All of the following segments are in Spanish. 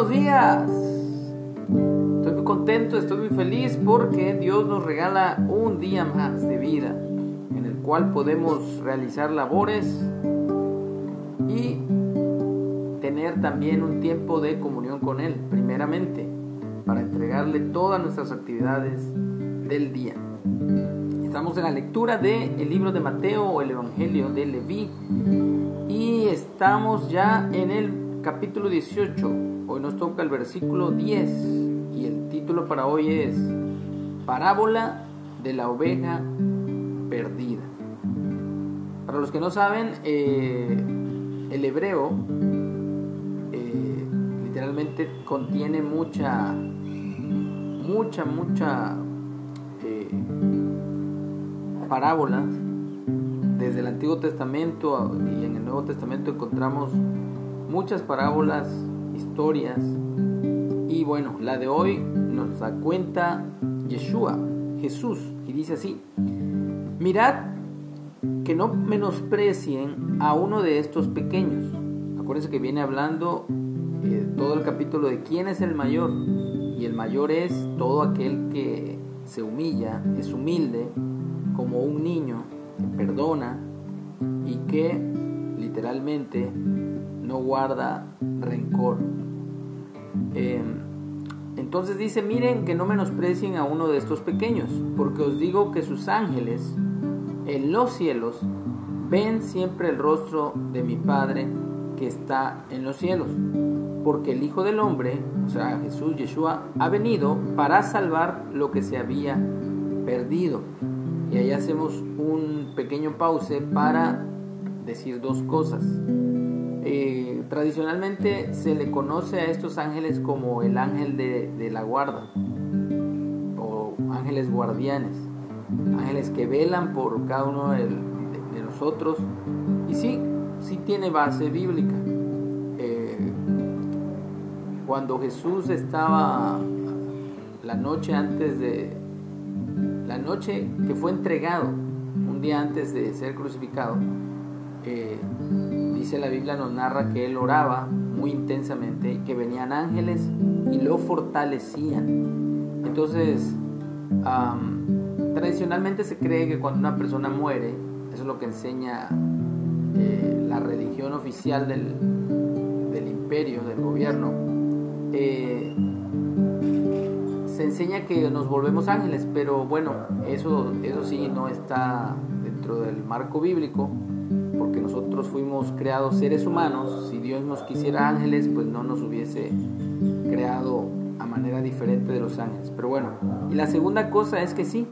buenos días. Estoy muy contento, estoy muy feliz porque Dios nos regala un día más de vida en el cual podemos realizar labores y tener también un tiempo de comunión con Él, primeramente, para entregarle todas nuestras actividades del día. Estamos en la lectura del libro de Mateo o el Evangelio de Leví y estamos ya en el capítulo 18. Hoy nos toca el versículo 10 y el título para hoy es Parábola de la oveja perdida. Para los que no saben, eh, el hebreo eh, literalmente contiene mucha, mucha, mucha eh, parábolas. Desde el Antiguo Testamento y en el Nuevo Testamento encontramos muchas parábolas, historias. Y bueno, la de hoy nos da cuenta Yeshua, Jesús, y dice así, mirad que no menosprecien a uno de estos pequeños. Acuérdense que viene hablando eh, todo el capítulo de quién es el mayor. Y el mayor es todo aquel que se humilla, es humilde, como un niño, que perdona y que literalmente no guarda rencor. Eh, entonces dice, miren que no menosprecien a uno de estos pequeños, porque os digo que sus ángeles en los cielos ven siempre el rostro de mi Padre que está en los cielos. Porque el Hijo del Hombre, o sea, Jesús, Yeshua, ha venido para salvar lo que se había perdido. Y ahí hacemos un pequeño pause para decir dos cosas. Eh, tradicionalmente se le conoce a estos ángeles como el ángel de, la guarda o ángeles guardianes, ángeles que velan por cada uno de nosotros. Y sí, sí tiene base bíblica. Eh, cuando Jesús estaba la noche antes de la noche que fue entregado, un día antes de ser crucificado, eh, dice la Biblia, nos narra que él oraba muy intensamente y que venían ángeles y lo fortalecían. Entonces, tradicionalmente se cree que cuando una persona muere, eso es lo que enseña eh, la religión oficial del, del, imperio, del gobierno, eh, se enseña que nos volvemos ángeles, pero bueno, eso, eso sí no está dentro del marco bíblico porque nosotros fuimos creados seres humanos, si Dios nos quisiera ángeles, pues no nos hubiese creado a manera diferente de los ángeles. Pero bueno, y la segunda cosa es que sí,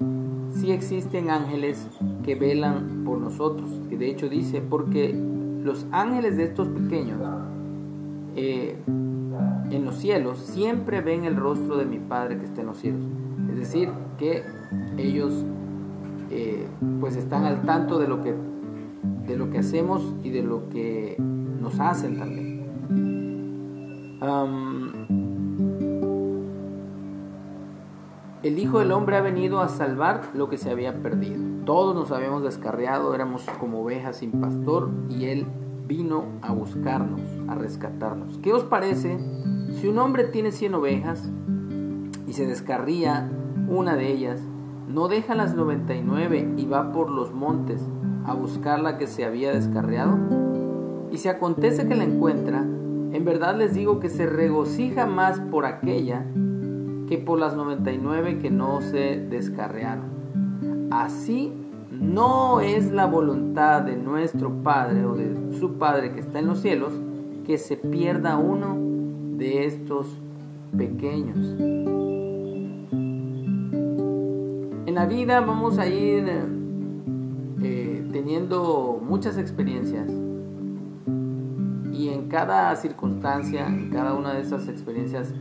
sí existen ángeles que velan por nosotros, que de hecho dice, porque los ángeles de estos pequeños eh, en los cielos siempre ven el rostro de mi Padre que está en los cielos. Es decir, que ellos eh, pues están al tanto de lo que de lo que hacemos y de lo que nos hacen también. El Hijo del Hombre ha venido a salvar lo que se había perdido. Todos nos habíamos descarriado, éramos como ovejas sin pastor y Él vino a buscarnos, a rescatarnos. ¿Qué os parece si un hombre tiene 100 ovejas y se descarría una de ellas? ¿No deja las 99 y va por los montes a buscar la que se había descarriado? Y si acontece que la encuentra, en verdad les digo que se regocija más por aquella que por las 99 que no se descarrearon. Así no es la voluntad de nuestro Padre o de su Padre que está en los cielos que se pierda uno de estos pequeños. En la vida vamos a ir eh, teniendo muchas experiencias y en cada circunstancia, en cada una de esas experiencias,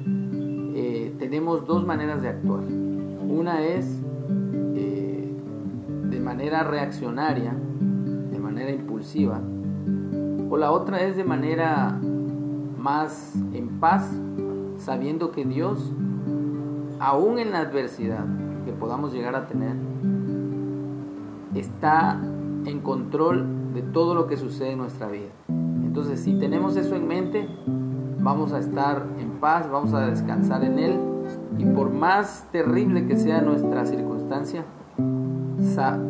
eh, tenemos dos maneras de actuar. Una es eh, de manera reaccionaria, de manera impulsiva, o la otra es de manera más en paz, sabiendo que Dios, aún en la adversidad que podamos llegar a tener, está en control de todo lo que sucede en nuestra vida. Entonces, si tenemos eso en mente, vamos a estar en paz, vamos a descansar en Él y por más terrible que sea nuestra circunstancia,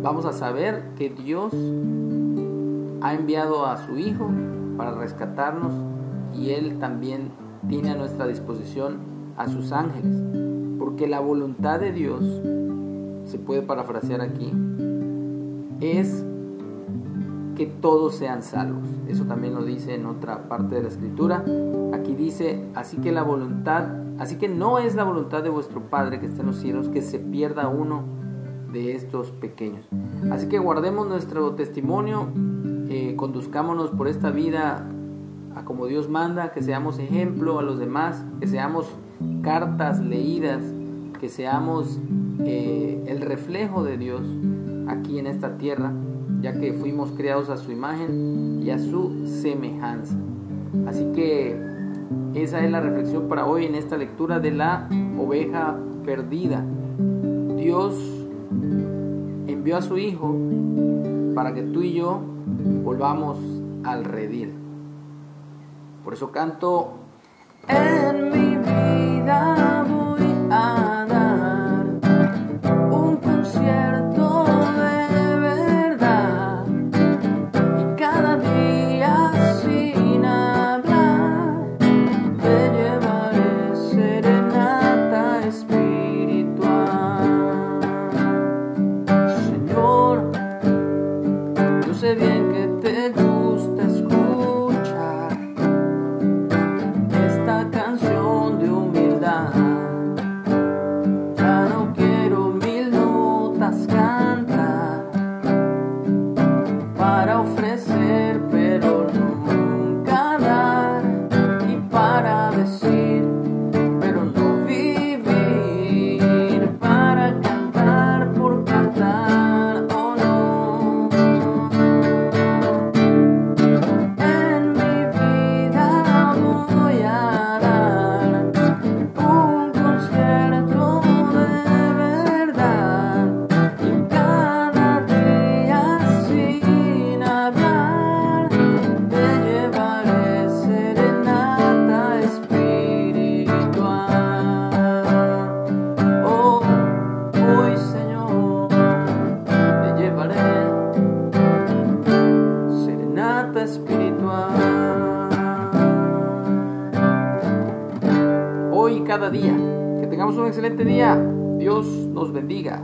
vamos a saber que Dios ha enviado a su Hijo para rescatarnos y Él también tiene a nuestra disposición a sus ángeles. Porque la voluntad de Dios, se puede parafrasear aquí, es que todos sean salvos. Eso también lo dice en otra parte de la escritura. Aquí dice, así que la voluntad, así que no es la voluntad de vuestro Padre que está en los cielos que se pierda uno de estos pequeños. Así que guardemos nuestro testimonio, eh, conduzcámonos por esta vida a como Dios manda, que seamos ejemplo a los demás, que seamos cartas leídas, que seamos eh, el reflejo de Dios aquí en esta tierra ya que fuimos creados a su imagen y a su semejanza. Así que esa es la reflexión para hoy en esta lectura de la oveja perdida. Dios envió a su Hijo para que tú y yo volvamos al redil. Por eso canto en mi vida un excelente día. Dios nos bendiga.